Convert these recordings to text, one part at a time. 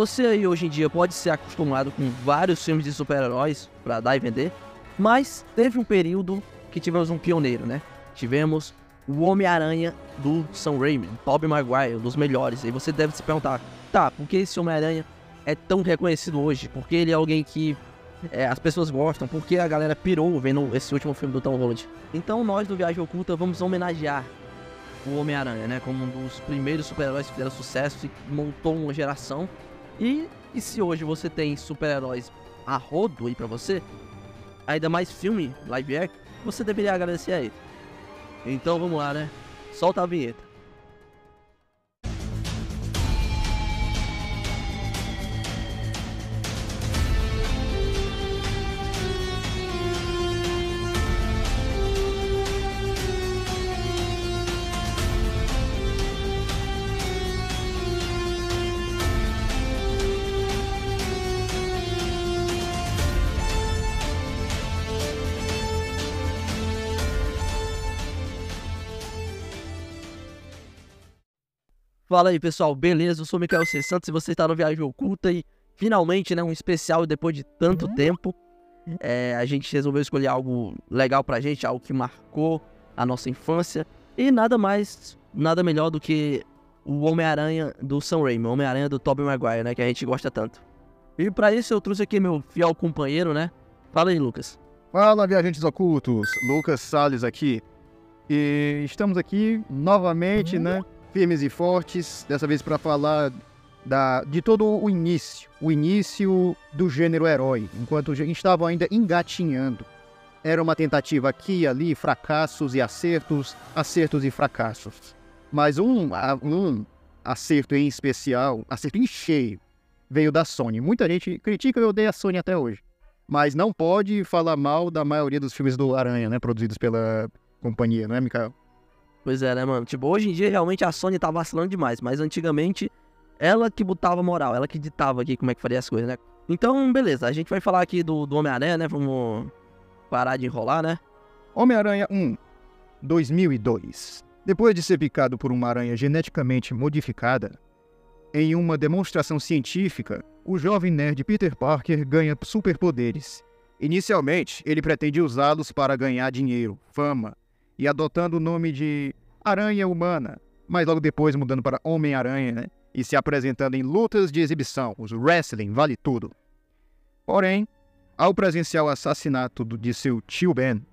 Você aí hoje em dia pode ser acostumado com vários filmes de super-heróis para dar e vender, mas teve um período que tivemos um pioneiro, né? Tivemos o Homem-Aranha do Sam Raimi, Tobey Maguire, um dos melhores. E você deve se perguntar, tá, por que esse Homem-Aranha é tão reconhecido hoje? Porque ele é alguém que é, as pessoas gostam, porque a galera pirou vendo esse último filme do Tom Holland. Então nós do Viagem Oculta vamos homenagear o Homem-Aranha, né? Como um dos primeiros super-heróis que fizeram sucesso e montou uma geração. E, e se hoje você tem super-heróis a rodo aí pra você, ainda mais filme live action, você deveria agradecer a ele. Então vamos lá, né? Solta a vinheta. Fala aí, pessoal, beleza? Eu sou o Mikael C. Santos e você está no Viagem Oculta e finalmente, né, um especial depois de tanto tempo. É, a gente resolveu escolher algo legal pra gente, algo que marcou a nossa infância. E nada mais, nada melhor do que o Homem-Aranha do Sam Raimi, o Homem-Aranha do Tobey Maguire, né, que a gente gosta tanto. E para isso eu trouxe aqui meu fiel companheiro, né? Fala aí, Lucas. Fala, viajantes ocultos. Lucas Salles aqui. E estamos aqui novamente, né? Firmes e fortes, dessa vez para falar da, de todo o início, o início do gênero herói, enquanto a gente estava ainda engatinhando. Era uma tentativa aqui e ali, fracassos e acertos, acertos e fracassos. Mas um, um acerto em especial, acerto em cheio, veio da Sony. Muita gente critica e odeia a Sony até hoje. Mas não pode falar mal da maioria dos filmes do Aranha, né? Produzidos pela companhia, não é, Mikael? Pois é, né, mano? Tipo, hoje em dia realmente a Sony tá vacilando demais, mas antigamente ela que botava moral, ela que ditava aqui como é que faria as coisas, né? Então, beleza, a gente vai falar aqui do, do Homem-Aranha, né? Vamos parar de enrolar, né? Homem-Aranha 1, 2002. Depois de ser picado por uma aranha geneticamente modificada, em uma demonstração científica, o jovem nerd Peter Parker ganha superpoderes. Inicialmente, ele pretende usá-los para ganhar dinheiro, fama e adotando o nome de Aranha Humana, mas logo depois mudando para Homem-Aranha, né? E se apresentando em lutas de exibição, os wrestling, vale tudo. Porém, ao presenciar o assassinato de seu tio Ben,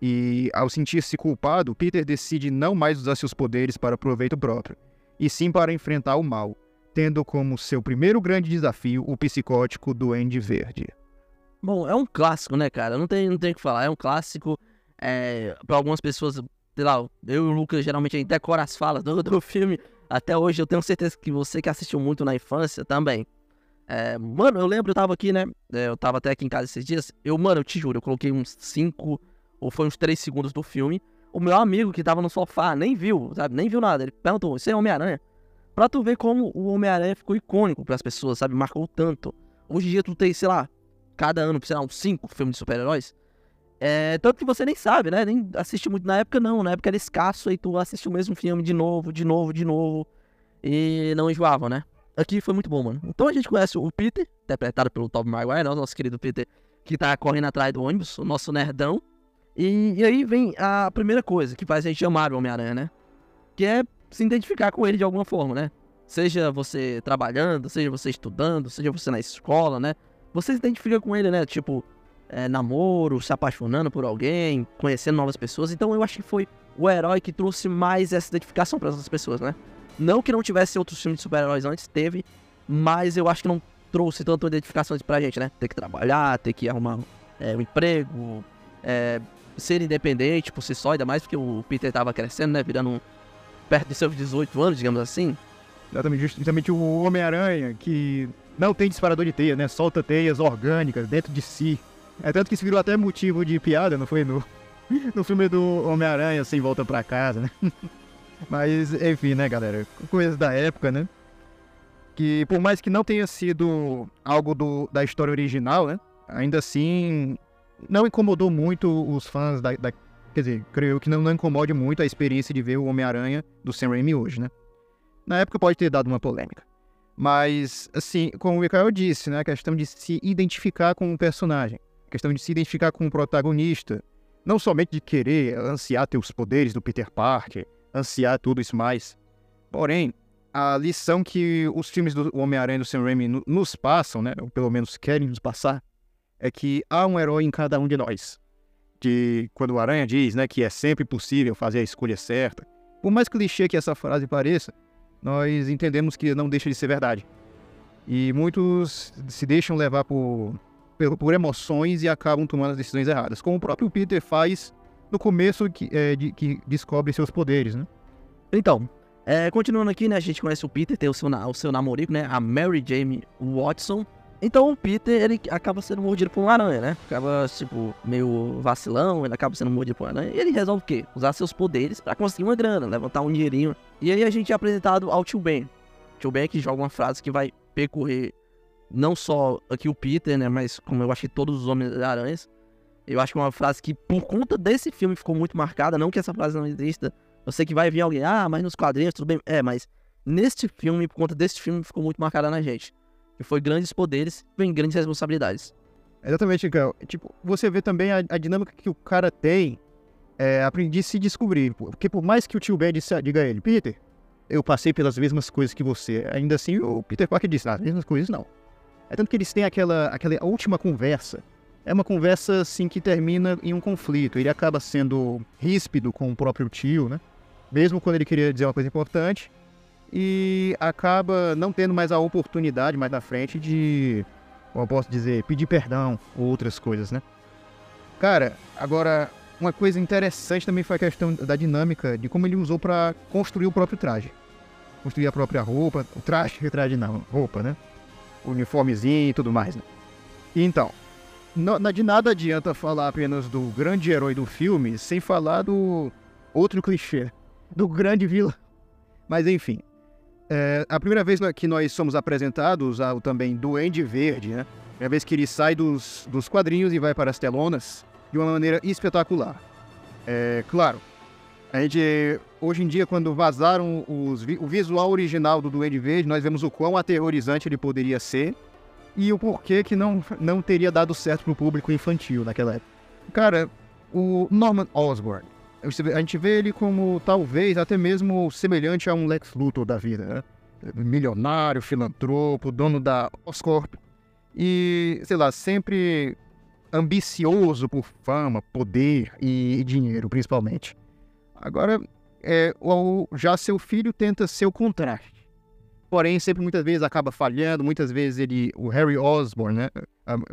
e ao sentir-se culpado, Peter decide não mais usar seus poderes para proveito próprio, e sim para enfrentar o mal, tendo como seu primeiro grande desafio o psicótico Duende Verde. Bom, é um clássico, né, cara? Não tem, não tem o que falar. É um clássico é, para algumas pessoas, sei lá, eu e o Lucas geralmente a gente decora as falas do, do filme. Até hoje eu tenho certeza que você que assistiu muito na infância também. É, mano, eu lembro, eu tava aqui, né? É, eu tava até aqui em casa esses dias. Eu, mano, eu te juro, eu coloquei uns 5 ou foi uns 3 segundos do filme. O meu amigo que tava no sofá nem viu, sabe? Nem viu nada. Ele perguntou: Isso é Homem-Aranha? Pra tu ver como o Homem-Aranha ficou icônico pras pessoas, sabe? Marcou tanto. Hoje em dia tu tem, sei lá, cada ano, sei lá, uns 5 filmes de super-heróis. É, tanto que você nem sabe, né? Nem assiste muito na época, não. Na época era escasso e tu assistiu o mesmo filme de novo, de novo, de novo. E não enjoava, né? Aqui foi muito bom, mano. Então a gente conhece o Peter, interpretado pelo Tom Maguire, né? nosso querido Peter, que tá correndo atrás do ônibus, o nosso nerdão. E, e aí vem a primeira coisa que faz a gente amar o Homem-Aranha, né? Que é se identificar com ele de alguma forma, né? Seja você trabalhando, seja você estudando, seja você na escola, né? Você se identifica com ele, né? Tipo, é, namoro, se apaixonando por alguém, conhecendo novas pessoas. Então eu acho que foi o herói que trouxe mais essa identificação para as pessoas, né? Não que não tivesse outros filmes de super-heróis antes, teve, mas eu acho que não trouxe tanta identificação pra gente, né? Ter que trabalhar, ter que arrumar é, um emprego, é, ser independente por si só, ainda mais porque o Peter tava crescendo, né? Virando um, perto de seus 18 anos, digamos assim. Exatamente, justamente o Homem-Aranha, que não tem disparador de teia, né? Solta teias orgânicas dentro de si. É tanto que isso virou até motivo de piada, não foi? No, no filme do Homem-Aranha, sem volta pra casa, né? Mas, enfim, né, galera? Coisas da época, né? Que por mais que não tenha sido algo do, da história original, né? Ainda assim, não incomodou muito os fãs da. da quer dizer, creio que não, não incomode muito a experiência de ver o Homem-Aranha do Sam Raimi hoje, né? Na época pode ter dado uma polêmica. Mas, assim, como o Mikael disse, né? A questão de se identificar com o personagem. Questão de se identificar com o protagonista. Não somente de querer ansiar ter os poderes do Peter Parker, ansiar tudo isso mais. Porém, a lição que os filmes do Homem-Aranha do Sam Raimi nos passam, né? Ou pelo menos querem nos passar, é que há um herói em cada um de nós. De quando o Aranha diz, né, que é sempre possível fazer a escolha certa. Por mais clichê que essa frase pareça, nós entendemos que não deixa de ser verdade. E muitos se deixam levar por, por, por emoções e acabam tomando as decisões erradas, como o próprio Peter faz no começo que, é, de, que descobre seus poderes, né? Então, é, continuando aqui, né, a gente conhece o Peter, tem o seu, o seu namorico, né, a Mary Jane Watson. Então o Peter, ele acaba sendo mordido por uma aranha, né? Acaba, tipo, meio vacilão, ele acaba sendo mordido por uma aranha. E ele resolve o quê? Usar seus poderes para conseguir uma grana, levantar um dinheirinho. E aí a gente é apresentado ao Tio Ben. Tio Ben que joga uma frase que vai percorrer não só aqui o Peter, né? Mas como eu achei todos os Homens-Aranhas. Eu acho que é uma frase que, por conta desse filme, ficou muito marcada. Não que essa frase não exista, eu sei que vai vir alguém, ah, mas nos quadrinhos tudo bem. É, mas neste filme, por conta deste filme, ficou muito marcada na gente. Que foi grandes poderes, vem grandes responsabilidades. Exatamente, Miguel. Tipo, você vê também a, a dinâmica que o cara tem é, aprendi se descobrir. Porque por mais que o tio Ben disse, diga a ele, Peter, eu passei pelas mesmas coisas que você. Ainda assim, o Peter Parker disse, ah, as mesmas coisas não. É tanto que eles têm aquela, aquela última conversa é uma conversa assim que termina em um conflito. Ele acaba sendo ríspido com o próprio tio, né? mesmo quando ele queria dizer uma coisa importante, e acaba não tendo mais a oportunidade mais na frente de, como eu posso dizer, pedir perdão ou outras coisas, né? Cara, agora, uma coisa interessante também foi a questão da dinâmica de como ele usou para construir o próprio traje. Construir a própria roupa, o traje, traje não, roupa, né? Uniformezinho e tudo mais, né? Então, não, de nada adianta falar apenas do grande herói do filme sem falar do outro clichê, do grande vilão. Mas enfim, é, a primeira vez que nós somos apresentados ao também Duende Verde, né? A vez que ele sai dos, dos quadrinhos e vai para as telonas de uma maneira espetacular. É, claro, a gente, hoje em dia, quando vazaram os, o visual original do Duende Verde, nós vemos o quão aterrorizante ele poderia ser e o porquê que não, não teria dado certo para o público infantil naquela época. Cara, o Norman Osborn, a gente vê ele como talvez até mesmo semelhante a um Lex Luthor da vida, né? Milionário, filantropo, dono da Oscorp e, sei lá, sempre ambicioso por fama, poder e, dinheiro, principalmente. Agora, é, o, já seu filho tenta ser o contraste. Porém, sempre muitas vezes acaba falhando, muitas vezes ele, o Harry Osborn, né,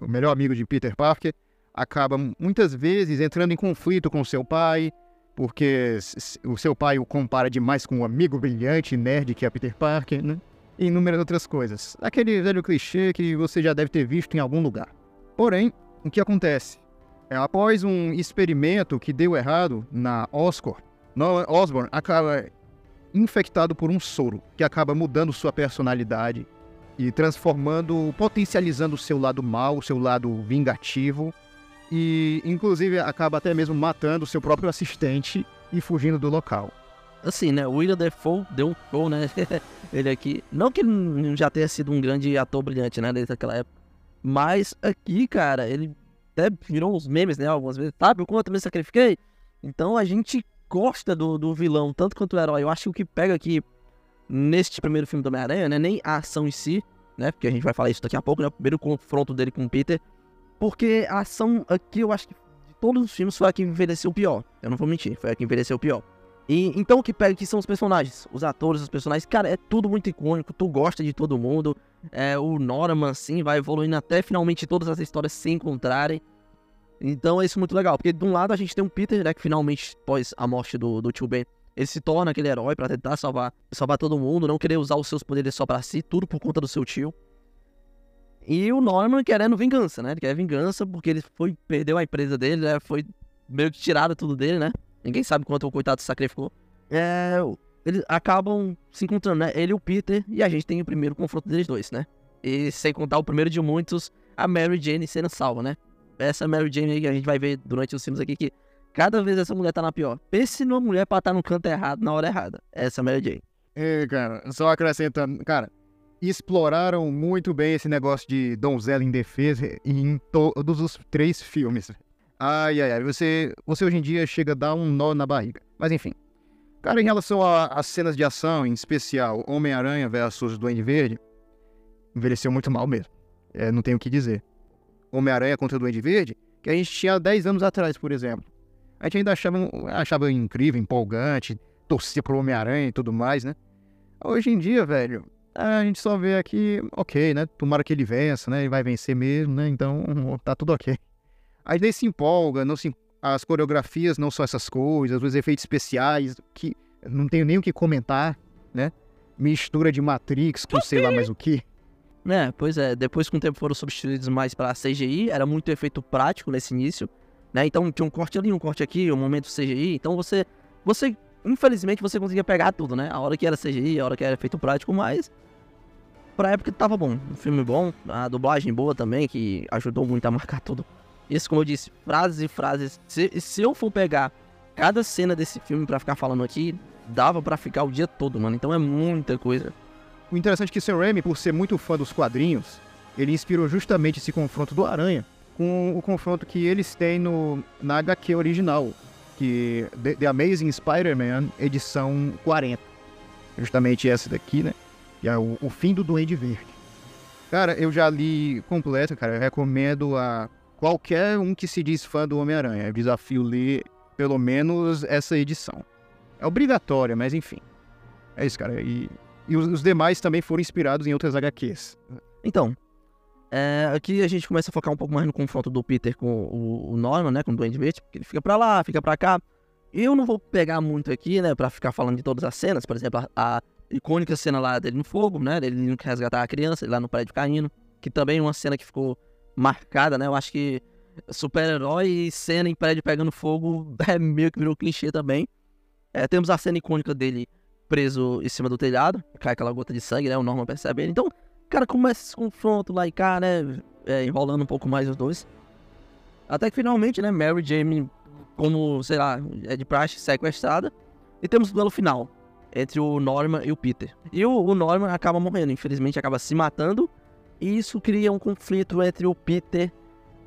o melhor amigo de Peter Parker, acaba muitas vezes entrando em conflito com seu pai, porque o seu pai o compara demais com um amigo brilhante, nerd que é Peter Parker, né? E inúmeras outras coisas. Aquele velho clichê que você já deve ter visto em algum lugar. Porém, o que acontece? É, após um experimento que deu errado na Oscorp, Noah Osborn acaba infectado por um soro que acaba mudando sua personalidade e transformando, potencializando o seu lado mal, o seu lado vingativo e inclusive acaba até mesmo matando o seu próprio assistente e fugindo do local. Assim, né? O William Defoe deu um show, né? ele aqui. Não que ele já tenha sido um grande ator brilhante, né? Desde aquela época. Mas aqui, cara, ele até virou uns memes, né? Algumas vezes. Sabe o quanto me sacrifiquei? Então a gente gosta do, do vilão, tanto quanto o herói. Eu acho que o que pega aqui neste primeiro filme do Homem-Aranha, né? Nem a ação em si, né? Porque a gente vai falar isso daqui a pouco, né? O primeiro confronto dele com o Peter porque a ação aqui, eu acho que de todos os filmes foi a que envelheceu pior. Eu não vou mentir, foi a que envelheceu pior. E então o que pega aqui são os personagens, os atores, os personagens. Cara, é tudo muito icônico, tu gosta de todo mundo. É, o Norman, assim, vai evoluindo até finalmente todas as histórias se encontrarem. Então é isso muito legal, porque de um lado a gente tem um Peter, né, que finalmente, após a morte do, do tio Ben, ele se torna aquele herói para tentar salvar, salvar todo mundo, não querer usar os seus poderes só para si, tudo por conta do seu tio. E o Norman querendo vingança, né? Ele quer vingança porque ele foi, perdeu a empresa dele, né? Foi meio que tirado tudo dele, né? Ninguém sabe quanto o coitado se sacrificou. É, eles acabam se encontrando, né? Ele e o Peter, e a gente tem o primeiro confronto deles dois, né? E sem contar o primeiro de muitos, a Mary Jane sendo salva, né? Essa Mary Jane que a gente vai ver durante os filmes aqui que cada vez essa mulher tá na pior. Pense numa mulher pra estar tá no canto errado na hora errada. Essa Mary Jane. É, cara, só acrescentando, cara, exploraram muito bem esse negócio de donzela indefesa em todos os três filmes. Ai, ai, ai, você, você hoje em dia chega a dar um nó na barriga. Mas enfim. Cara, em relação às cenas de ação, em especial Homem-Aranha versus Duende Verde, envelheceu muito mal mesmo. É, não tenho o que dizer. Homem-Aranha contra o Duende Verde, que a gente tinha 10 anos atrás, por exemplo. A gente ainda achava, achava incrível, empolgante, torcia pro Homem-Aranha e tudo mais, né? Hoje em dia, velho, a gente só vê aqui, ok, né? Tomara que ele vença, né? Ele vai vencer mesmo, né? Então, tá tudo ok. Aí nem se empolga, não se, as coreografias não são essas coisas, os efeitos especiais, que não tenho nem o que comentar, né? Mistura de Matrix com sei lá mais o que. É, pois é, depois com o tempo foram substituídos mais para CGI, era muito efeito prático nesse início, né? Então tinha um corte ali, um corte aqui, um momento CGI, então você você infelizmente você conseguia pegar tudo, né? A hora que era CGI, a hora que era efeito prático, mas pra época tava bom. Um filme bom, a dublagem boa também, que ajudou muito a marcar tudo. Isso, como eu disse, frases e frases. Se, se eu for pegar cada cena desse filme para ficar falando aqui, dava para ficar o dia todo, mano. Então é muita coisa. O interessante é que Sam Raimi, por ser muito fã dos quadrinhos, ele inspirou justamente esse confronto do Aranha com o confronto que eles têm no, na HQ original, que The, The Amazing Spider-Man, edição 40. Justamente essa daqui, né? Que é o, o fim do Duende Verde. Cara, eu já li completo, cara. Eu recomendo a qualquer um que se diz fã do Homem-Aranha. Eu desafio ler pelo menos essa edição. É obrigatória, mas enfim. É isso, cara. E, e os, demais também foram inspirados em outras HQs. Então, é, aqui a gente começa a focar um pouco mais no confronto do Peter com o, o Norman, né? Com o Duende Verde, porque ele fica pra lá, fica pra cá. Eu não vou pegar muito aqui, né? Pra ficar falando de todas as cenas. Por exemplo, a, a icônica cena lá dele no fogo, né? Ele indo resgatar a criança, ele lá no prédio caindo. Que também é uma cena que ficou marcada, né? Eu acho que super-herói e cena em prédio pegando fogo é meio que virou clichê também. É, temos a cena icônica dele preso em cima do telhado, cai aquela gota de sangue, né? O Norman percebe ele. Então, cara, começa esse confronto lá e cá, né? É, enrolando um pouco mais os dois. Até que finalmente, né? Mary Jane, como, sei lá, é de praxe, sequestrada. E temos o duelo final entre o Norman e o Peter. E o, o Norman acaba morrendo, infelizmente acaba se matando. E isso cria um conflito entre o Peter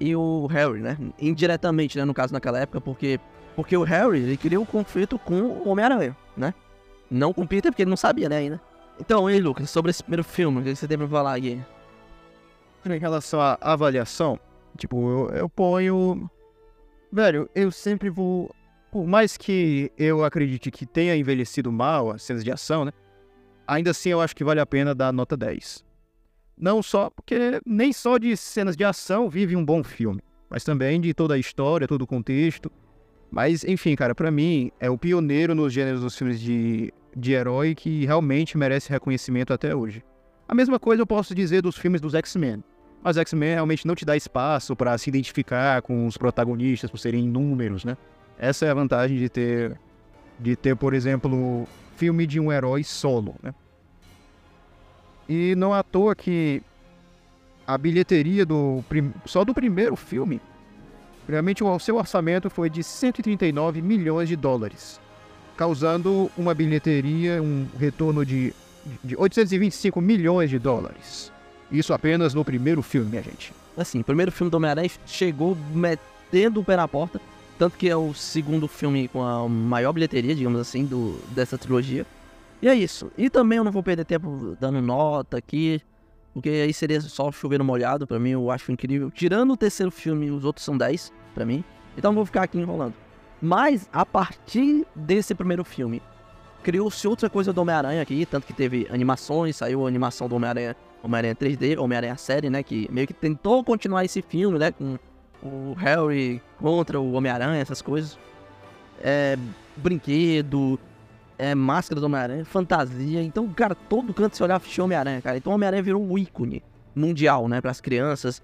e o Harry, né? Indiretamente, né? No caso, naquela época, porque, porque o Harry, ele cria um conflito com o Homem-Aranha, né? Não com Peter, porque ele não sabia, né, ainda. Então, e Lucas, sobre esse primeiro filme, o que você tem pra falar aqui? Em relação à avaliação, tipo, eu, eu ponho. Velho, eu sempre vou. Por mais que eu acredite que tenha envelhecido mal as cenas de ação, né? Ainda assim eu acho que vale a pena dar nota 10. Não só porque nem só de cenas de ação vive um bom filme, mas também de toda a história, todo o contexto. Mas, enfim, cara, para mim é o pioneiro nos gêneros dos filmes de de herói que realmente merece reconhecimento até hoje. A mesma coisa eu posso dizer dos filmes dos X-Men. Mas X-Men realmente não te dá espaço para se identificar com os protagonistas por serem inúmeros, né? Essa é a vantagem de ter, de ter, por exemplo, filme de um herói solo, né? E não à toa que a bilheteria do só do primeiro filme, realmente o seu orçamento foi de 139 milhões de dólares causando uma bilheteria, um retorno de, de 825 milhões de dólares. Isso apenas no primeiro filme, minha gente. Assim, o primeiro filme do Homem-Aranha chegou metendo o pé na porta, tanto que é o segundo filme com a maior bilheteria, digamos assim, do, dessa trilogia. E é isso. E também eu não vou perder tempo dando nota aqui, porque aí seria só chover molhado, pra mim eu acho incrível. Tirando o terceiro filme, os outros são 10, pra mim. Então vou ficar aqui enrolando. Mas, a partir desse primeiro filme, criou-se outra coisa do Homem-Aranha aqui, tanto que teve animações, saiu a animação do Homem-Aranha, Homem-Aranha 3D, Homem-Aranha série, né, que meio que tentou continuar esse filme, né, com o Harry contra o Homem-Aranha, essas coisas. É, brinquedo, é, máscara do Homem-Aranha, fantasia. Então, cara, todo canto se olhava tinha Homem-Aranha, cara. Então, Homem-Aranha virou um ícone mundial, né, para as crianças.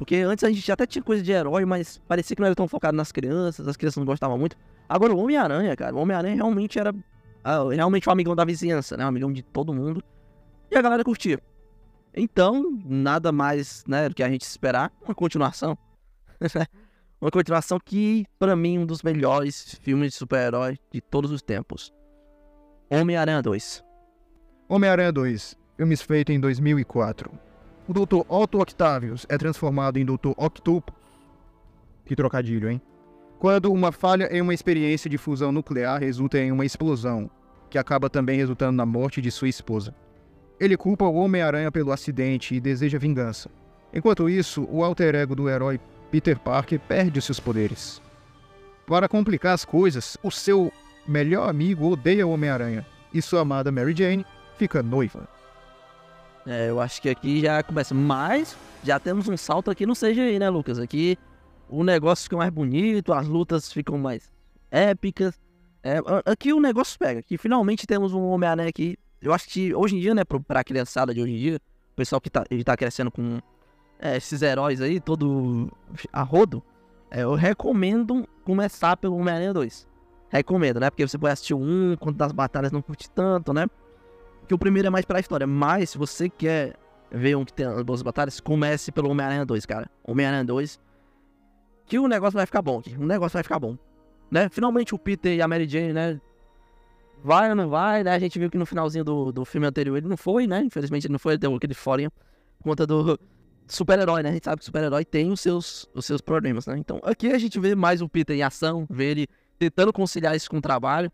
Porque antes a gente até tinha coisa de herói, mas parecia que não era tão focado nas crianças, as crianças não gostavam muito. Agora o Homem-Aranha, cara, o Homem-Aranha realmente era uh, realmente um amigão da vizinhança, né? Um amigão de todo mundo. E a galera curtia. Então, nada mais, né, do que a gente esperar uma continuação. uma continuação que, para mim, um dos melhores filmes de super-herói de todos os tempos. Homem-Aranha 2. Homem-Aranha 2 filmes feitos em 2004. O Dr. Otto Octavius é transformado em Dr. Octopus. Que trocadilho, hein? Quando uma falha em uma experiência de fusão nuclear resulta em uma explosão, que acaba também resultando na morte de sua esposa. Ele culpa o Homem-Aranha pelo acidente e deseja vingança. Enquanto isso, o alter ego do herói Peter Parker perde seus poderes. Para complicar as coisas, o seu melhor amigo odeia o Homem-Aranha e sua amada Mary Jane fica noiva. É, eu acho que aqui já começa. Mas já temos um salto aqui no CGI, né, Lucas? Aqui o negócio fica mais bonito, as lutas ficam mais épicas. É, aqui o negócio pega. Que finalmente temos um Homem-Aranha aqui. Eu acho que hoje em dia, né, pra criançada de hoje em dia, o pessoal que tá, tá crescendo com é, esses heróis aí, todo a rodo, é, eu recomendo começar pelo Homem-Aranha 2. Recomendo, né? Porque você pode assistir um, quando das batalhas não curte tanto, né? Que o primeiro é mais pra história. Mas se você quer ver um que tem boas batalhas, comece pelo Homem-Aranha 2, cara. Homem-Aranha 2. Que o negócio vai ficar bom aqui. O negócio vai ficar bom. Né? Finalmente o Peter e a Mary Jane, né? Vai ou não vai, né? A gente viu que no finalzinho do, do filme anterior ele não foi, né? Infelizmente ele não foi, ele deu aquele fora por conta do, super-herói, né? A gente sabe que super-herói tem os seus, os seus problemas, né? Então aqui a gente vê mais o Peter em ação, vê ele tentando conciliar isso com o trabalho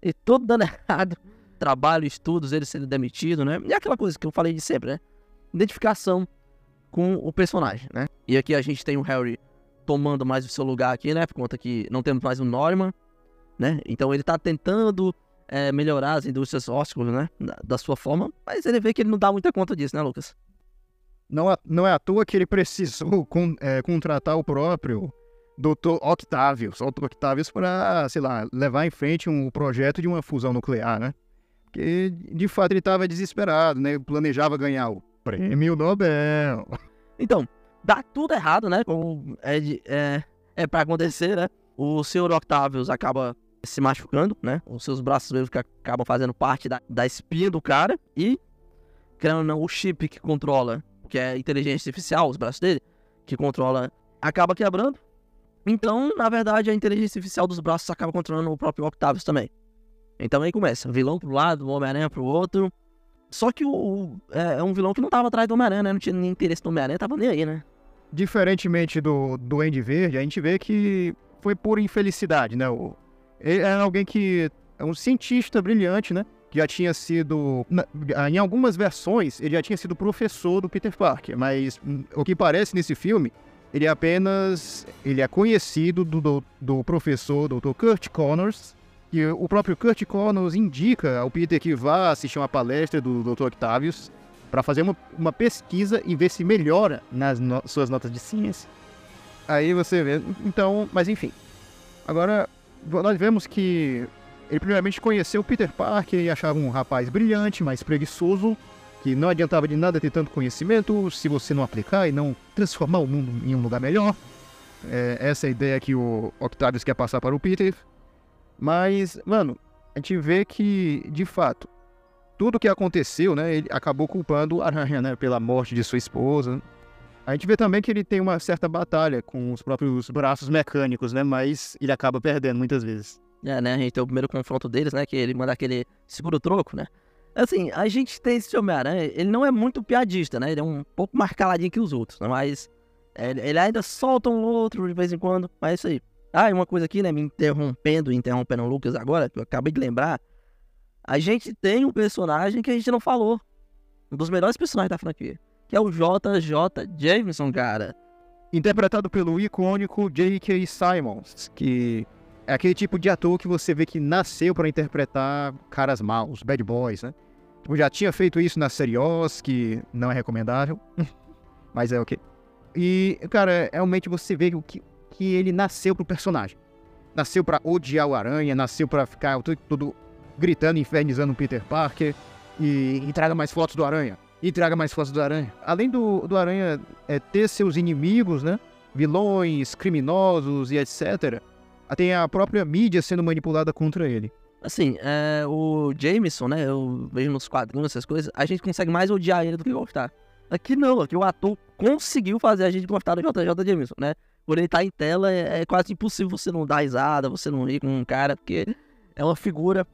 e tudo dando errado. Trabalho, estudos, ele sendo demitido, né? E aquela coisa que eu falei de sempre, né? Identificação com o personagem, né? E aqui a gente tem o Harry tomando mais o seu lugar aqui, né? Por conta que não temos mais o Norman, né? Então ele tá tentando é, melhorar as indústrias ósculas, né? Da, sua forma, mas ele vê que ele não dá muita conta disso, né, Lucas? Não, não é à toa que ele precisou con, é, contratar o próprio Dr. Octavius, Dr. Octavius para, sei lá, levar em frente um projeto de uma fusão nuclear, né? Porque, de fato, ele estava desesperado, né? Planejava ganhar o prêmio Nobel. Então, dá tudo errado, né? Como é, é, é para acontecer, né? O senhor Octavius acaba se machucando, né? Os seus braços mesmo que acabam fazendo parte da, da espinha do cara. E, querendo o chip que controla que é inteligência artificial, os braços dele, que controla, acaba quebrando. Então, na verdade, a inteligência artificial dos braços acaba controlando o próprio Octavius também. Então aí começa, vilão pro lado, o Homem-Aranha pro outro. Só que o, é, é, um vilão que não tava atrás do Homem-Aranha, né? Não tinha nem interesse no Homem-Aranha, tava nem aí, né? Diferentemente do, Andy Verde, a gente vê que foi por infelicidade, né? O, ele é alguém que é um cientista brilhante, né? já tinha sido. Em algumas versões, ele já tinha sido professor do Peter Parker, mas hum, o que parece nesse filme, ele é apenas. Ele é conhecido do, do, do professor Dr. Kurt Connors, que o próprio Kurt Connors indica ao Peter que vá assistir uma palestra do Dr. Octavius para fazer uma, uma pesquisa e ver se melhora nas no, suas notas de ciência. Aí você vê. Então, mas enfim. Agora, nós vemos que ele primeiramente conheceu Peter Parker e achava um rapaz brilhante, mas preguiçoso, que não adiantava de nada ter tanto conhecimento se você não aplicar e não transformar o mundo em um lugar melhor. É, essa é a ideia que o Octavius quer passar para o Peter. Mas, mano, a gente vê que, de fato, tudo que aconteceu, né, ele acabou culpando Aranha, né, pela morte de sua esposa. A gente vê também que ele tem uma certa batalha com os próprios braços mecânicos, né, mas ele acaba perdendo muitas vezes. É, né? A gente tem o primeiro confronto deles, né? Que ele manda aquele seguro-troco, né? Assim, a gente tem esse Homem-Aranha, ele não é muito piadista, né? Ele é um pouco mais caladinho que os outros, né? Mas ele ainda solta um outro de vez em quando, mas é isso aí. Ah, e uma coisa aqui, né? Me interrompendo, interrompendo o Lucas agora, que eu acabei de lembrar. A gente tem um personagem que a gente não falou. Um dos melhores personagens da franquia. Que é o JJ Jameson, cara. Interpretado pelo icônico J.K. Simons, que é aquele tipo de ator que você vê que nasceu para interpretar caras maus, bad boys, né? Tipo, já tinha feito isso na série Oz, que não é recomendável, mas é o okay. E, cara, realmente você vê que, que ele nasceu pro personagem. Nasceu para odiar o Aranha, nasceu para ficar tudo gritando, infernizando o Peter Parker e, e traga mais fotos do Aranha. E traga mais fotos do Aranha. Além do, do Aranha é, ter seus inimigos, né? Vilões, criminosos e etc tem a própria mídia sendo manipulada contra ele. Assim, é, o Jameson, né? Eu vejo nos quadrinhos essas coisas, a gente consegue mais odiar ele do que gostar. Aqui não, aqui o ator conseguiu fazer a gente gostar do JJ Jameson, né? Por ele estar tá em tela, é, é, quase impossível você não dar risada, você não rir com um cara, porque é uma figura.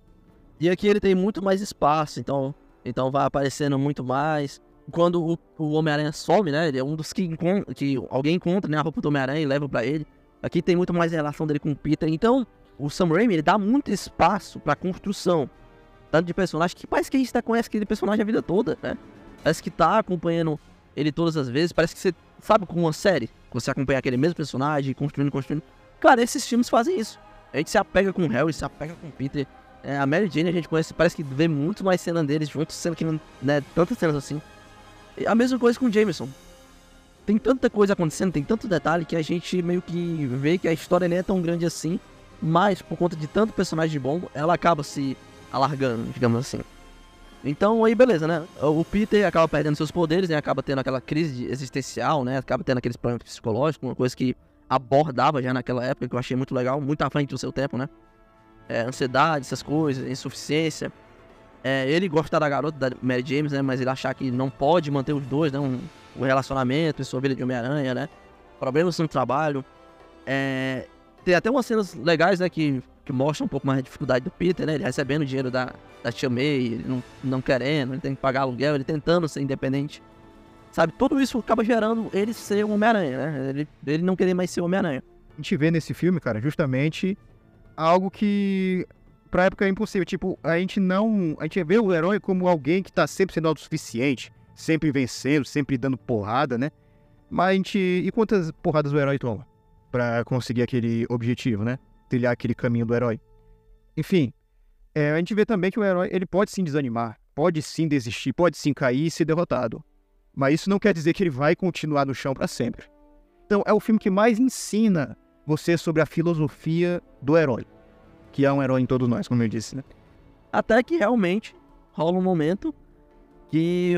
E aqui ele tem muito mais espaço, então Então vai aparecendo muito mais. Quando o, o Homem-Aranha some, né? Ele é um dos que, que alguém encontra né, a roupa do Homem-Aranha e leva para ele. Aqui tem muito mais relação dele com o Peter. Então, o Sam Raimi ele dá muito espaço pra construção. Tanto de personagem que parece que a gente tá, conhece aquele personagem a vida toda, né? Parece que tá acompanhando ele todas as vezes. Parece que você sabe com uma série. Você acompanha aquele mesmo personagem, construindo, construindo. Cara, esses filmes fazem isso. A gente se apega com o Harry, se apega com o Peter. É, a Mary Jane a gente conhece, parece que vê muito mais cena deles juntos, sendo que né, tantas cenas assim. E a mesma coisa com o Jameson. Tem tanta coisa acontecendo, tem tanto detalhe que a gente meio que vê que a história nem é tão grande assim, mas por conta de tanto personagem bom, ela acaba se alargando, digamos assim. Então aí beleza, né? O Peter acaba perdendo seus poderes, né? Acaba tendo aquela crise existencial, né? Acaba tendo aqueles problemas psicológicos, uma coisa que abordava já naquela época, que eu achei muito legal, muito à frente do seu tempo, né? é, ansiedade, essas coisas, insuficiência. É, ele gosta da garota, da Mary James, né? Mas ele achar que não pode manter os dois, né? Um, um relacionamento sua vida de Homem-Aranha, né? Problemas no trabalho. É, tem até umas cenas legais, né? Que, que mostram um pouco mais a dificuldade do Peter, né? Ele recebendo dinheiro da, da Tia May, ele não, não querendo, ele tem que pagar aluguel, ele tentando ser independente. Sabe? Tudo isso acaba gerando ele ser um Homem-Aranha, né? Ele, ele não querer mais ser Homem-Aranha. A gente vê nesse filme, cara, justamente algo que pra época é impossível. Tipo, a gente não. A gente vê o herói como alguém que tá sempre sendo autossuficiente, sempre vencendo, sempre dando porrada, né? Mas a gente. E quantas porradas o herói toma? Pra conseguir aquele objetivo, né? Trilhar aquele caminho do herói. Enfim, é, a gente vê também que o herói ele pode sim desanimar, pode sim desistir, pode sim cair e ser derrotado. Mas isso não quer dizer que ele vai continuar no chão para sempre. Então é o filme que mais ensina você sobre a filosofia do herói, que é um herói em todos nós, como eu disse, né? Até que realmente rola um momento que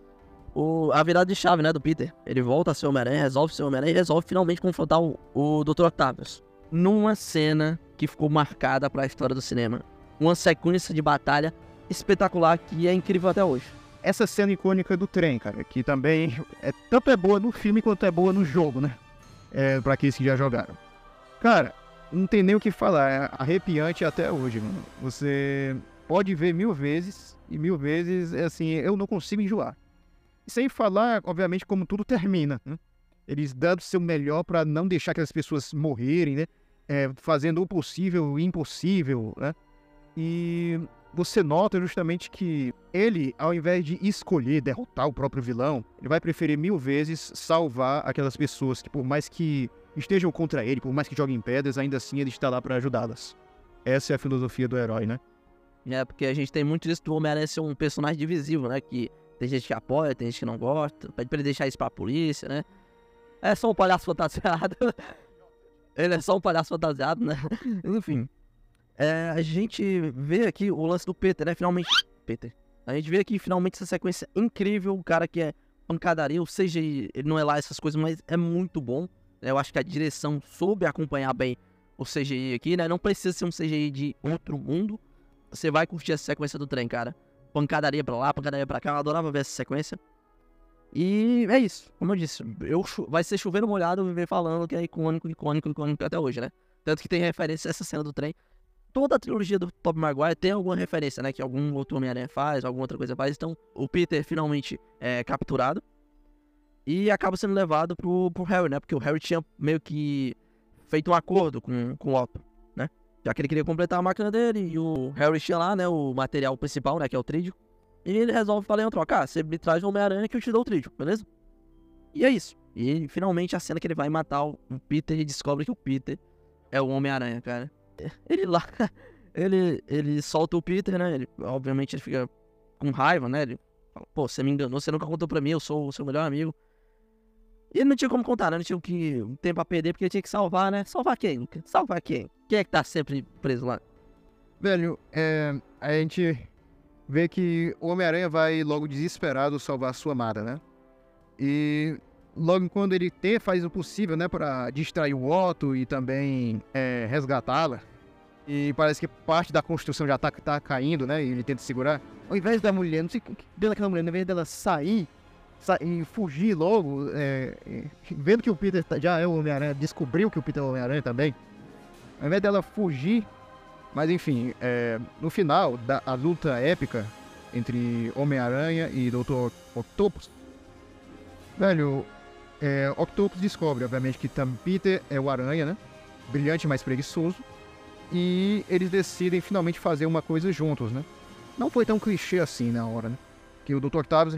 o, a virada de chave, né, do Peter, ele volta a ser Homem-Aranha, resolve ser Homem-Aranha e resolve finalmente confrontar o, o Dr. Octavius. Numa cena que ficou marcada para a história do cinema. Uma sequência de batalha espetacular que é incrível até hoje. Essa cena icônica do trem, cara, que também é tanto é boa no filme quanto é boa no jogo, né? é, para aqueles que já jogaram. Cara, não tem nem o que falar, é arrepiante até hoje, mano. Você pode ver mil vezes e mil vezes, é assim, eu não consigo enjoar. sem falar, obviamente, como tudo termina. Né? Eles dando o seu melhor para não deixar aquelas pessoas morrerem, né? É, fazendo o possível e o impossível, né? E você nota justamente que ele, ao invés de escolher derrotar o próprio vilão, ele vai preferir mil vezes salvar aquelas pessoas que, por mais que estejam contra ele, por mais que joguem pedras, ainda assim ele está lá para ajudá-las. Essa é a filosofia do herói, né? É, porque a gente tem muito isso do Homem-Aranha ser um personagem divisível, né? Que tem gente que apoia, tem gente que não gosta, pede pra ele deixar isso pra polícia, né? É só um palhaço fantasiado. ele é só um palhaço fantasiado, né? Enfim. É, a gente vê aqui o lance do Peter, né? Finalmente. Peter. A gente vê aqui finalmente essa sequência incrível. O cara que é pancadaria, ou seja, ele não é lá essas coisas, mas é muito bom. Eu acho que a direção soube acompanhar bem o CGI aqui, né? Não precisa ser um CGI de outro mundo. Você vai curtir essa sequência do trem, cara. Pancadaria pra lá, pancadaria pra cá. Eu adorava ver essa sequência. E é isso. Como eu disse, eu, vai ser chovendo molhado viver falando que é icônico, icônico, icônico até hoje, né? Tanto que tem referência a essa cena do trem toda a trilogia do Tobey Maguire tem alguma referência, né? Que algum outro Homem-Aranha faz, alguma outra coisa faz. Então, o Peter finalmente é capturado e acaba sendo levado pro, pro Harry, né? Porque o Harry tinha meio que feito um acordo com, com o Otto, né? Já que ele queria completar a máquina dele e o Harry tinha lá, né? O material principal, né? Que é o trídio. E ele resolve falar em troca, ah, você me traz o Homem-Aranha que eu te dou o trídio, beleza? E é isso. E finalmente a cena que ele vai matar o Peter e descobre que o Peter é o Homem-Aranha, cara ele lá, ele, ele solta o Peter, né? Ele, obviamente ele fica com raiva, né? Ele fala, pô, você me enganou, você nunca contou pra mim, eu sou o seu melhor amigo. E ele não tinha como contar, né? Não tinha que, um tempo a perder, porque ele tinha que salvar, né? Salvar quem? Salvar quem? Quem é que tá sempre preso lá? Velho, é, a gente vê que o Homem-Aranha vai logo desesperado salvar sua amada, né? E logo quando ele tem, faz o possível, né, para distrair o Otto e também é, resgatá-la, e parece que parte da construção já tá, tá caindo, né? E ele tenta segurar. Ao invés da mulher, não sei o que deu daquela mulher, ao invés dela sair e fugir logo, é, vendo que o Peter tá, já é o Homem-Aranha, descobriu que o Peter é o Homem-Aranha também. Ao invés dela fugir, mas enfim, é, no final da a luta épica, entre Homem-Aranha e Dr. Octopus. Velho, é, Octopus descobre, obviamente, que Tom Peter é o Aranha, né? Brilhante, mas preguiçoso. E eles decidem finalmente fazer uma coisa juntos, né? Não foi tão clichê assim na hora, né? Que o Dr. Octavius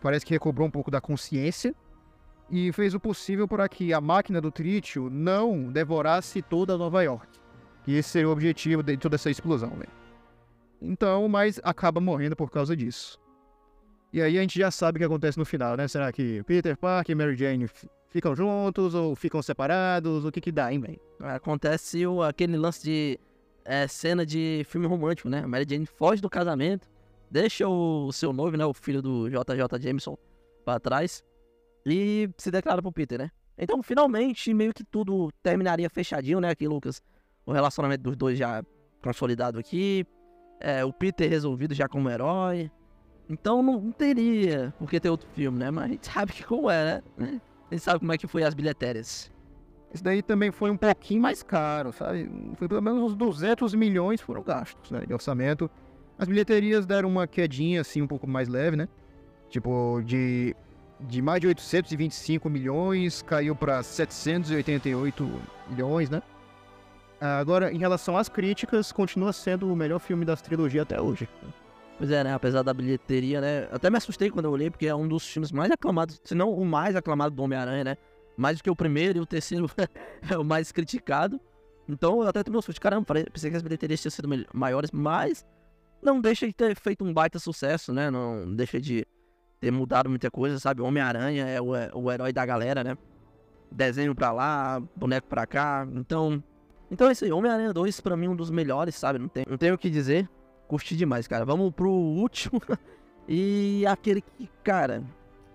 parece que recobrou um pouco da consciência e fez o possível para que a máquina do trítio não devorasse toda Nova York. Que esse seria o objetivo de toda essa explosão? Então, mas acaba morrendo por causa disso. E aí a gente já sabe o que acontece no final, né? Será que Peter Parker e Mary Jane ficam juntos ou ficam separados? O que que dá, hein, velho? Acontece o, aquele lance de é, cena de filme romântico, né? Mary Jane foge do casamento, deixa o, o seu noivo, né? O filho do JJ Jameson pra trás e se declara pro Peter, né? Então, finalmente, meio que tudo terminaria fechadinho, né? Aqui, Lucas, o relacionamento dos dois já consolidado aqui é, o Peter resolvido já como herói. Então não, não teria por que ter outro filme, né? Mas a gente sabe que como é, né? A gente sabe como é que foi as bilhetérias. Esse daí também foi um pouquinho mais caro, sabe? Foi pelo menos uns 200 milhões foram gastos, né? De orçamento. As bilheterias deram uma quedinha, assim, um pouco mais leve, né? Tipo, de, de mais de 825 milhões, caiu para 788 milhões, né? Agora, em relação às críticas, continua sendo o melhor filme das trilogias até hoje. Pois é, né? Apesar da bilheteria, né? Até me assustei quando eu olhei, porque é um dos filmes mais aclamados, se não o mais aclamado do Homem-Aranha, né? Mais do que o primeiro e o terceiro é o mais criticado. Então eu até tomei um susto. Caramba, pensei que as bilheterias tinham sido maiores, mas não deixa de ter feito um baita sucesso, né? Não deixa de ter mudado muita coisa, sabe? Homem-Aranha é o, é o herói da galera, né? Desenho pra lá, boneco pra cá. Então, então é isso aí, Homem-Aranha 2 pra mim um dos melhores, sabe? Não, tem, não tenho o que dizer. Curti demais, cara. Vamos pro último. e aquele que, cara,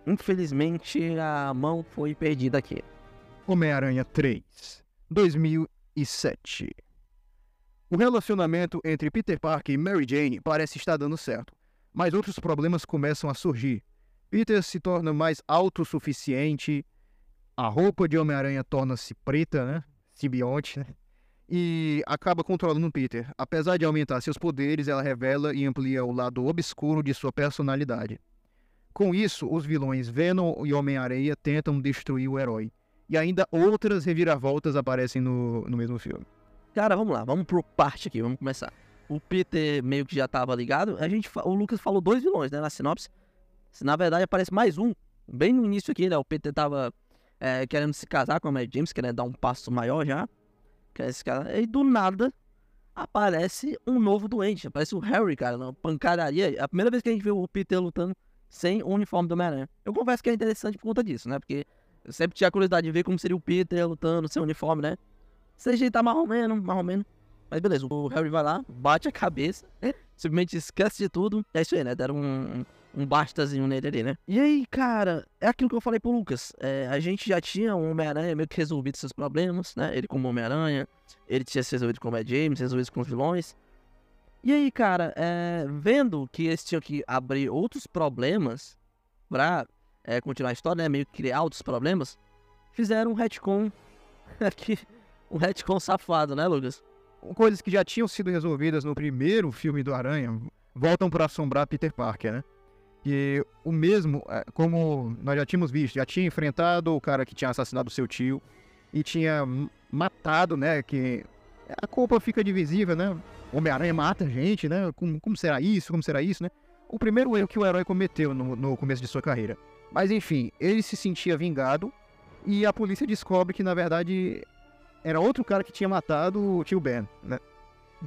infelizmente a mão foi perdida aqui. Homem-Aranha 3, 2007. O relacionamento entre Peter Parker e Mary Jane parece estar dando certo, mas outros problemas começam a surgir. Peter se torna mais autossuficiente, a roupa de Homem-Aranha torna-se preta, né? Simbionte, né? E acaba controlando Peter. Apesar de aumentar seus poderes, ela revela e amplia o lado obscuro de sua personalidade. Com isso, os vilões Venom e Homem-Areia tentam destruir o herói. E ainda outras reviravoltas aparecem no, no mesmo filme. Cara, vamos lá, vamos por parte aqui, vamos começar. O Peter meio que já estava ligado. A gente, o Lucas falou dois vilões, né, na sinopse. Na verdade, aparece mais um. Bem no início aqui, né? O Peter tava é, querendo se casar com a Mary James, querendo dar um passo maior já que é esse cara. E do nada aparece um novo doente. Aparece o Harry, cara, na pancadaria. É a primeira vez que a gente vê o Peter lutando sem o uniforme do Homem-Aranha. Eu confesso que é interessante por conta disso, né? Porque eu sempre tinha curiosidade de ver como seria o Peter lutando sem uniforme, né? CG tá mais ou menos, mais ou menos. Mas beleza, o Harry vai lá, bate a cabeça, simplesmente esquece de tudo. É isso aí, né? Deram um, um bastazinho nele ali, né? E aí, cara, é aquilo que eu falei pro Lucas. É, a gente já tinha um Homem-Aranha meio que resolvido seus problemas, né? Ele como Homem-Aranha, ele tinha se resolvido com o Mad James, resolvido com os vilões. E aí, cara, é, vendo que eles tinham que abrir outros problemas pra é, continuar a história, né? Meio que criar outros problemas, fizeram um retcon aqui. Um retcon safado, né, Lucas? Coisas que já tinham sido resolvidas no primeiro filme do Aranha voltam para assombrar Peter Parker, né? Que o mesmo, é, como nós já tínhamos visto, já tinha enfrentado o cara que tinha assassinado seu tio e tinha matado, né? Que a culpa fica divisível, né? Homem-Aranha mata a gente, né? Como, como, será isso? Como será isso, né? O primeiro erro que o herói cometeu no, no começo de sua carreira. Mas enfim, ele se sentia vingado e a polícia descobre que na verdade era outro cara que tinha matado o tio Ben, né?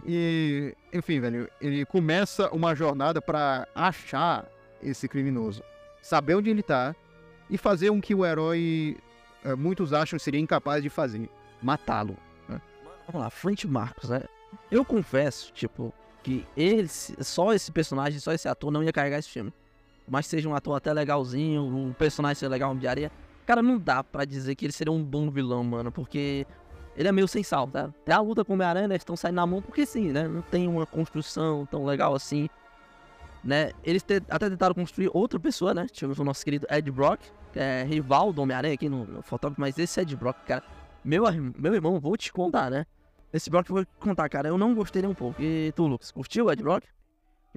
E, enfim, velho, ele começa uma jornada para achar esse criminoso, saber onde ele tá e fazer um que o herói é, muitos acham seria incapaz de fazer, matá-lo. Né? Vamos lá, Frente Marcos, né? Eu confesso, tipo, que esse, só esse personagem, só esse ator não ia carregar esse filme. Mas seja um ator até legalzinho, um personagem ser legal de areia. Cara, não dá para dizer que ele seria um bom vilão, mano, porque ele é meio sem sal, tá? Tem a luta com o Homem-Aranha, eles estão saindo na mão porque sim, né? Não tem uma construção tão legal assim né? Eles te, até tentaram construir outra pessoa, né? Tivemos o nosso querido Ed Brock, que é rival do Homem-Aranha aqui no, no fotógrafo, mas esse Ed Brock, cara, meu, meu irmão, vou te contar, né? Esse Brock vou te contar, cara, eu não gostei nem um pouco. E tu, Lucas, curtiu o Ed Brock?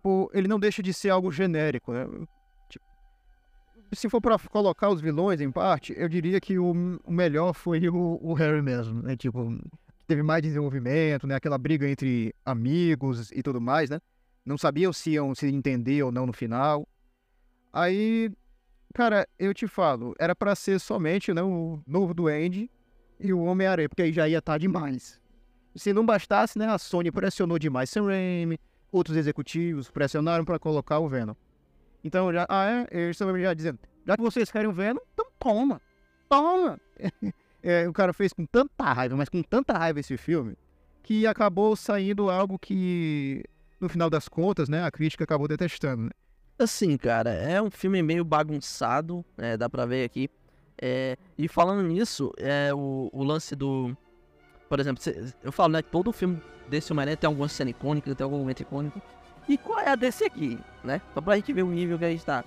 tipo, ele não deixa de ser algo genérico, né? Tipo, se for pra colocar os vilões em parte, eu diria que o, o melhor foi o, o Harry mesmo, né? Tipo, teve mais desenvolvimento, né? Aquela briga entre amigos e tudo mais, né? Não sabiam se iam se entender ou não no final. Aí, cara, eu te falo, era pra ser somente né, o novo Duende e o Homem-Aranha, porque aí já ia estar tá demais. Se não bastasse, né, a Sony pressionou demais Sam Raimi, outros executivos pressionaram para colocar o Venom. Então, já, ah, é? Eles estão já dizendo, já que vocês querem o Venom, então toma, toma. é, o cara fez com tanta raiva, mas com tanta raiva esse filme, que acabou saindo algo que, no final das contas, né, a crítica acabou detestando, né? Assim, cara, é um filme meio bagunçado, é, dá pra ver aqui. É, e falando nisso, é, o, o lance do. Por exemplo, eu falo, né? Todo filme desse Homem-Aranha tem alguma cena icônica, tem algum momento icônico. E qual é a desse aqui, né? Só pra gente ver o nível que a gente tá.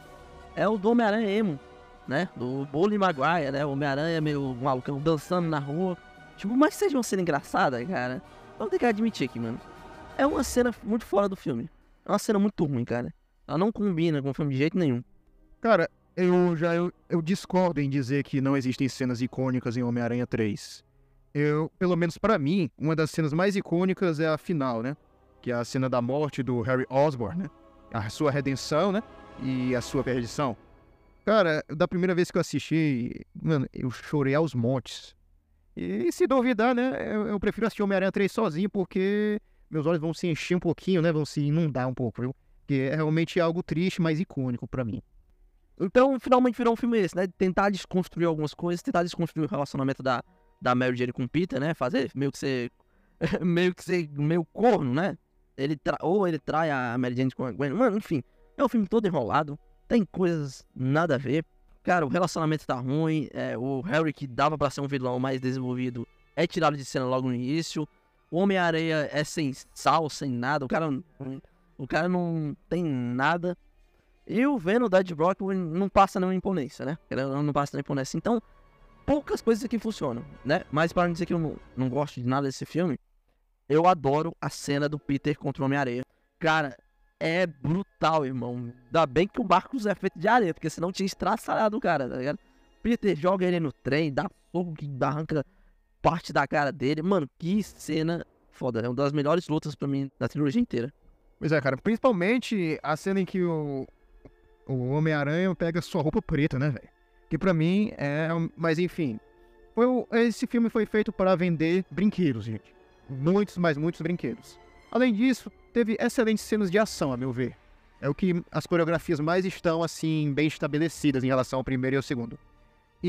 É o do Homem-Aranha emo, né? Do Bully Maguire, né? O Homem-Aranha meio malucão dançando na rua. Tipo, mas seja uma cena engraçada, cara. Vamos ter que admitir aqui, mano. É uma cena muito fora do filme. É uma cena muito ruim, cara. Ela não combina com o filme de jeito nenhum. Cara, eu já eu, eu discordo em dizer que não existem cenas icônicas em Homem-Aranha 3. Eu, pelo menos para mim, uma das cenas mais icônicas é a final, né? Que é a cena da morte do Harry Osborn, né? A sua redenção, né? E a sua perdição. Cara, da primeira vez que eu assisti, mano, eu chorei aos montes. E se duvidar, né? Eu, eu prefiro assistir Homem-Aranha 3 sozinho, porque meus olhos vão se encher um pouquinho, né? Vão se inundar um pouco, viu? que é realmente algo triste, mas icônico para mim. Então, finalmente virou um filme esse, né? Tentar desconstruir algumas coisas, tentar desconstruir o relacionamento da, da Mary Jane com o Peter, né? Fazer meio que ser. meio que ser meio corno, né? Ele tra... Ou ele trai a Mary Jane com a Gwen. Mano, enfim. É um filme todo enrolado. Tem coisas nada a ver. Cara, o relacionamento tá ruim. É, o Harry, que dava para ser um vilão mais desenvolvido, é tirado de cena logo no início. O Homem-Areia é sem sal, sem nada. O cara. O cara não tem nada. E o Venom da Ed Brock não passa nenhuma imponência, né? Ele não passa nenhuma imponência. Então, poucas coisas aqui funcionam, né? Mas para não dizer que eu não, não gosto de nada desse filme, eu adoro a cena do Peter contra o Homem-Areia. Cara, é brutal, irmão. Ainda bem que o Marcos é feito de areia, porque senão tinha estraçalhado o cara, tá ligado? Peter joga ele no trem, dá fogo arranca parte da cara dele. Mano, que cena foda. É uma das melhores lutas para mim da trilogia inteira. Pois é, cara. Principalmente a cena em que o, o Homem-Aranha pega sua roupa preta, né, velho? Que pra mim é. Mas enfim. Foi, esse filme foi feito para vender brinquedos, gente. Muitos, mas muitos brinquedos. Além disso, teve excelentes cenas de ação, a meu ver. É o que as coreografias mais estão, assim, bem estabelecidas em relação ao primeiro e ao segundo.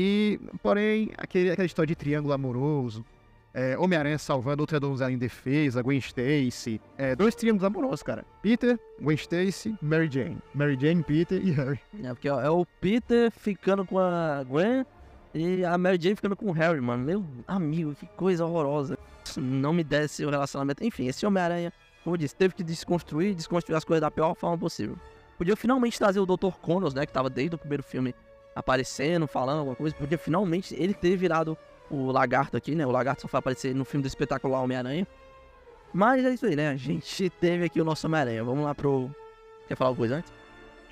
E, porém, aquele, aquela história de triângulo amoroso, é, Homem-Aranha salvando outra donzela em defesa, Gwen Stacy. É, dois triângulos amorosos, cara. Peter, Gwen Stacy, Mary Jane. Mary Jane, Peter e Harry. É, porque ó, é o Peter ficando com a Gwen e a Mary Jane ficando com o Harry, mano. Meu amigo, que coisa horrorosa. Não me desse o relacionamento. Enfim, esse Homem-Aranha, como eu disse, teve que desconstruir, desconstruir as coisas da pior forma possível. Podia finalmente trazer o Dr. Connors, né, que tava desde o primeiro filme aparecendo, falando alguma coisa. Podia finalmente ele ter virado o lagarto aqui, né? O lagarto só foi aparecer no filme do espetacular Homem-Aranha. Mas é isso aí, né? A gente teve aqui o nosso Homem-Aranha. Vamos lá pro. Quer falar alguma coisa antes?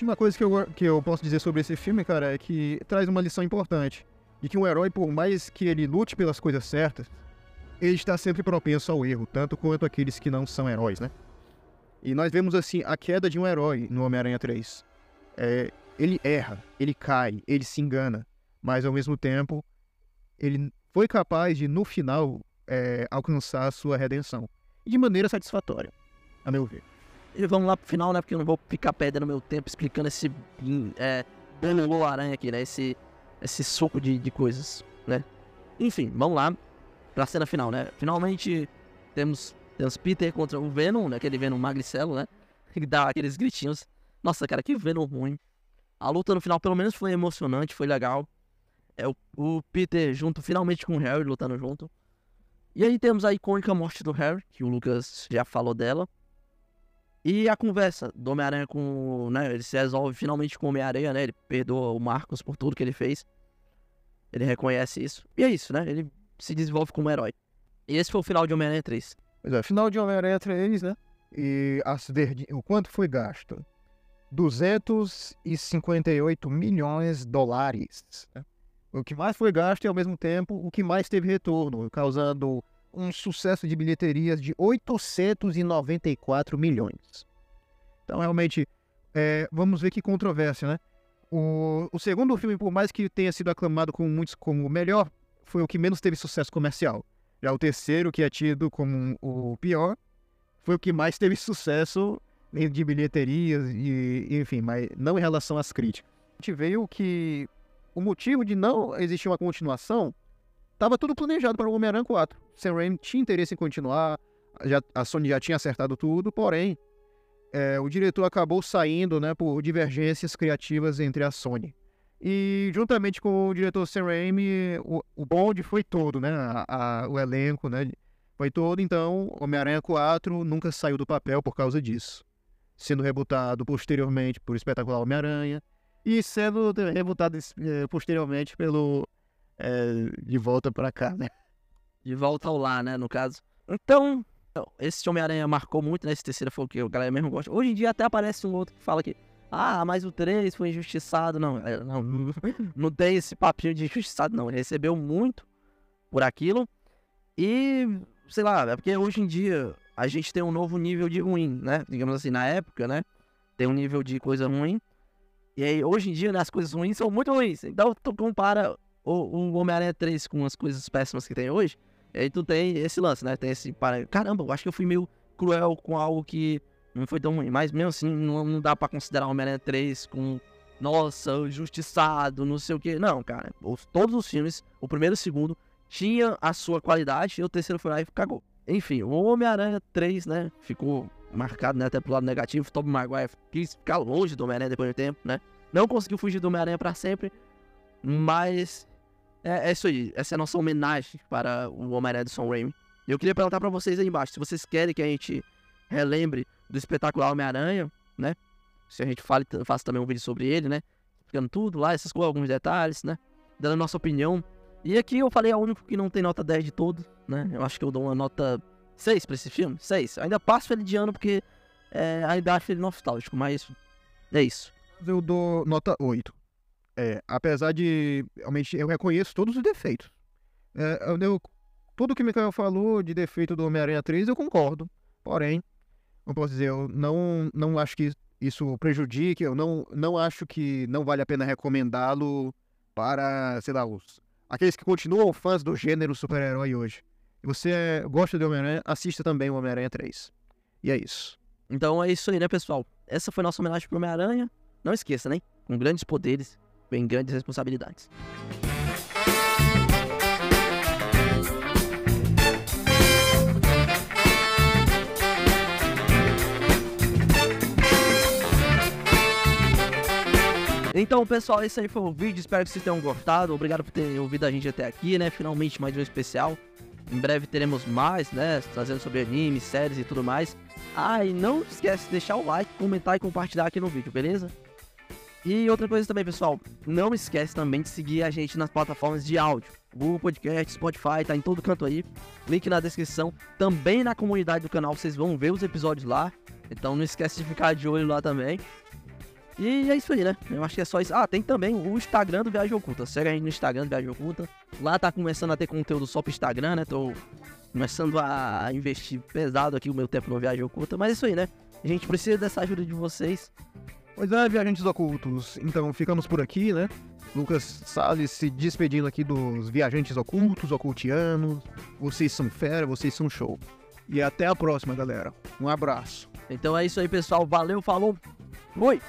Uma coisa que eu, que eu posso dizer sobre esse filme, cara, é que traz uma lição importante. De que um herói, por mais que ele lute pelas coisas certas, ele está sempre propenso ao erro, tanto quanto aqueles que não são heróis, né? E nós vemos, assim, a queda de um herói no Homem-Aranha 3. É, ele erra, ele cai, ele se engana, mas ao mesmo tempo, ele foi capaz de, no final, é, alcançar a sua redenção. E de maneira satisfatória, a meu ver. E vamos lá pro final, né? Porque eu não vou ficar perdendo meu tempo explicando esse é, Danilo Aranha aqui, né? Esse, esse soco de, de coisas, né? Enfim, vamos lá pra cena final, né? Finalmente temos, temos Peter contra o Venom, né? Aquele Venom magricelo, né? Que dá aqueles gritinhos. Nossa, cara, que Venom ruim. A luta no final, pelo menos, foi emocionante, foi legal. É o, o Peter junto finalmente com o Harry, lutando junto. E aí temos a icônica morte do Harry, que o Lucas já falou dela. E a conversa do Homem-Aranha com. Né, ele se resolve finalmente com o Homem-Aranha, né? Ele perdoa o Marcos por tudo que ele fez. Ele reconhece isso. E é isso, né? Ele se desenvolve como herói. E esse foi o final de Homem-Aranha 3. Pois é, final de Homem-Aranha 3, né? E verde... o quanto foi gasto? 258 milhões de dólares. O que mais foi gasto e, ao mesmo tempo, o que mais teve retorno, causando um sucesso de bilheterias de 894 milhões. Então, realmente, é, vamos ver que controvérsia, né? O, o segundo filme, por mais que tenha sido aclamado com muitos como o melhor, foi o que menos teve sucesso comercial. Já o terceiro, que é tido como o pior, foi o que mais teve sucesso de bilheterias e, enfim, mas não em relação às críticas. A gente veio que o motivo de não existir uma continuação estava tudo planejado para o Homem-Aranha 4. Sam Raimi tinha interesse em continuar, já, a Sony já tinha acertado tudo, porém, é, o diretor acabou saindo né, por divergências criativas entre a Sony. E juntamente com o diretor Sam Raimi, o, o bonde foi todo, né? A, a, o elenco, né? Foi todo, então Homem-Aranha 4 nunca saiu do papel por causa disso. Sendo rebutado posteriormente por Espetacular Homem-Aranha e sendo rebutado eh, posteriormente pelo eh, De Volta pra cá, né? De volta ao lar, né, no caso. Então, esse Homem-Aranha marcou muito, né? Esse terceiro foi o que a galera mesmo gosta. Hoje em dia até aparece um outro que fala que ah, mas o 3 foi injustiçado. Não, é, não, não, não tem esse papinho de injustiçado, não. Ele recebeu muito por aquilo. E, sei lá, é porque hoje em dia a gente tem um novo nível de ruim, né? Digamos assim, na época, né? Tem um nível de coisa ruim. E aí, hoje em dia, né, as coisas ruins são muito ruins. Então, tu compara o, o Homem-Aranha 3 com as coisas péssimas que tem hoje. E aí tu tem esse lance, né? Tem esse. Para... Caramba, eu acho que eu fui meio cruel com algo que não foi tão ruim. Mas mesmo assim, não, não dá pra considerar o Homem-Aranha 3 com. Nossa, justiçado, não sei o que. Não, cara. Os, todos os filmes, o primeiro e o segundo, tinha a sua qualidade e o terceiro foi lá e cagou. Enfim, o Homem-Aranha 3, né? Ficou marcado né, até pro lado negativo. Tobey Maguire quis ficar longe do Homem-Aranha depois do tempo, né? Não conseguiu fugir do Homem-Aranha pra sempre. Mas é, é, isso aí. Essa é a nossa homenagem para o Homem-Aranha do Sam Raimi. E eu queria perguntar para vocês aí embaixo, se vocês querem que a gente relembre do espetacular Homem-Aranha, né? Se a gente fale, faça também um vídeo sobre ele, né? Explicando tudo lá, essas coisas, alguns detalhes, né? Dando a nossa opinião. E aqui eu falei é o único que não tem nota 10 de todo, né? Eu acho que eu dou uma nota 6 pra esse filme. 6. Ainda passo ele de ano porque é, ainda acho ele nostálgico, mas é isso. Eu dou nota 8. É, apesar de. Realmente, eu reconheço todos os defeitos. É, eu, eu, tudo que o Mikael falou de defeito do Homem-Aranha 3, eu concordo. Porém, eu posso dizer, eu não, não acho que isso prejudique, eu não, não acho que não vale a pena recomendá-lo para, sei lá, os, aqueles que continuam fãs do gênero super-herói hoje. Se você gosta de Homem-Aranha, assista também o Homem-Aranha 3. E é isso. Então é isso aí, né, pessoal? Essa foi nossa homenagem pro Homem-Aranha. Não esqueça, né? Com grandes poderes, vem grandes responsabilidades. Então, pessoal, esse aí foi o vídeo. Espero que vocês tenham gostado. Obrigado por terem ouvido a gente até aqui, né? Finalmente mais um especial. Em breve teremos mais, né? Trazendo sobre animes, séries e tudo mais. Ah, e não esquece de deixar o like, comentar e compartilhar aqui no vídeo, beleza? E outra coisa também, pessoal, não esquece também de seguir a gente nas plataformas de áudio. Google Podcast, Spotify, tá em todo canto aí. Link na descrição. Também na comunidade do canal vocês vão ver os episódios lá. Então não esquece de ficar de olho lá também. E é isso aí, né? Eu acho que é só isso. Ah, tem também o Instagram do Viagem Oculta. Segue a gente no Instagram do Viagem Oculta. Lá tá começando a ter conteúdo só pro Instagram, né? Tô começando a investir pesado aqui o meu tempo no Viagem Oculta. Mas é isso aí, né? A gente precisa dessa ajuda de vocês. Pois é, viajantes ocultos. Então ficamos por aqui, né? Lucas Salles se despedindo aqui dos viajantes ocultos, ocultianos. Vocês são fera, vocês são show. E até a próxima, galera. Um abraço. Então é isso aí, pessoal. Valeu, falou. 5位